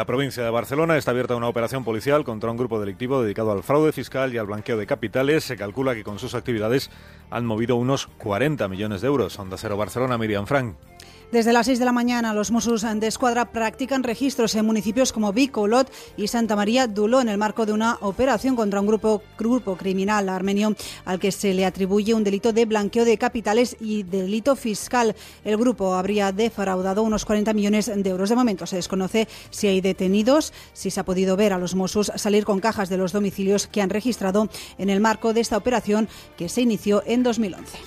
La provincia de Barcelona está abierta una operación policial contra un grupo delictivo dedicado al fraude fiscal y al blanqueo de capitales. Se calcula que con sus actividades han movido unos 40 millones de euros. Onda Cero Barcelona, Miriam Frank. Desde las 6 de la mañana, los Mossos de Escuadra practican registros en municipios como Vic, Olot y Santa María Duló en el marco de una operación contra un grupo, grupo criminal armenio al que se le atribuye un delito de blanqueo de capitales y delito fiscal. El grupo habría defraudado unos 40 millones de euros. De momento se desconoce si hay detenidos, si se ha podido ver a los Mossos salir con cajas de los domicilios que han registrado en el marco de esta operación que se inició en 2011.